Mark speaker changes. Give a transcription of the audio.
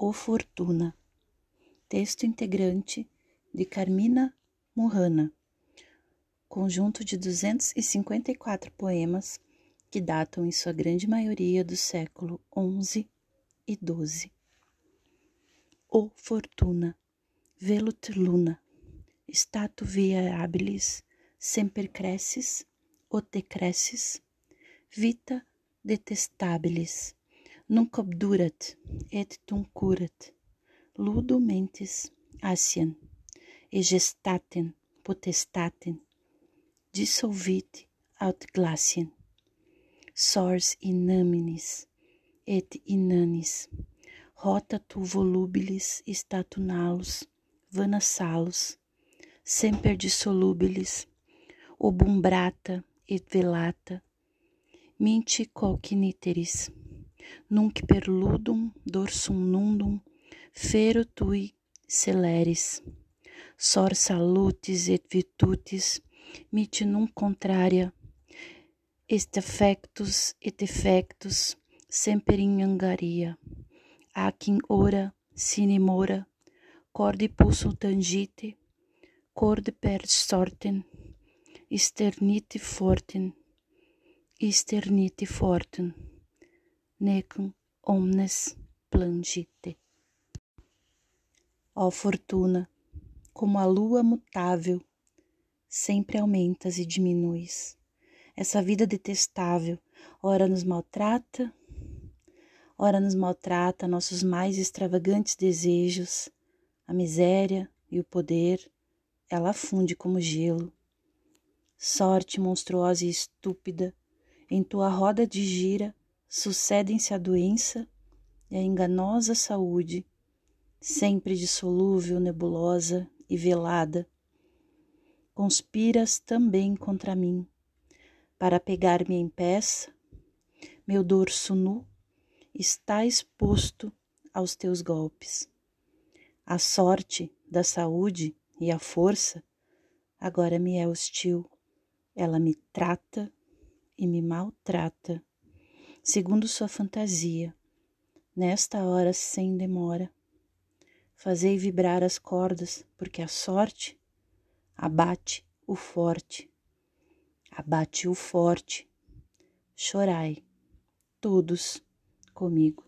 Speaker 1: O Fortuna. Texto integrante de Carmina Murrana. Conjunto de 254 poemas que datam em sua grande maioria do século XI e XII. O Fortuna. Velut luna. Statu via habilis semper crescis, o te crescis, vita detestabilis nunc obdurat et tum curat ludo mentis asien e potestaten. Dissolvit aut glacien sors inaminis et inanis. Rota tu volubilis statunalos vana salos semper dissolubilis obumbrata et velata. Minti cogniteris nunc per ludum dorsum nundum fero tui celeris. Sor salutis et virtutis mitti nunc contraria. Est affectus et effectus semper in angaria. Ac in ora sine mora corde pulsum tangite corde per sortem sternite fortem sternite fortem necum omnes plangite. Ó fortuna, como a lua mutável, sempre aumentas e diminuis. Essa vida detestável, ora nos maltrata, ora nos maltrata nossos mais extravagantes desejos, a miséria e o poder, ela funde como gelo. Sorte monstruosa e estúpida, em tua roda de gira, sucedem-se a doença e a enganosa saúde, sempre dissolúvel, nebulosa e velada. Conspiras também contra mim, para pegar-me em peça, meu dorso nu está exposto aos teus golpes. A sorte da saúde e a força agora me é hostil. Ela me trata e me maltrata segundo sua fantasia, nesta hora sem demora. Fazei vibrar as cordas, porque a sorte abate o forte, abate o forte. Chorai, todos comigo.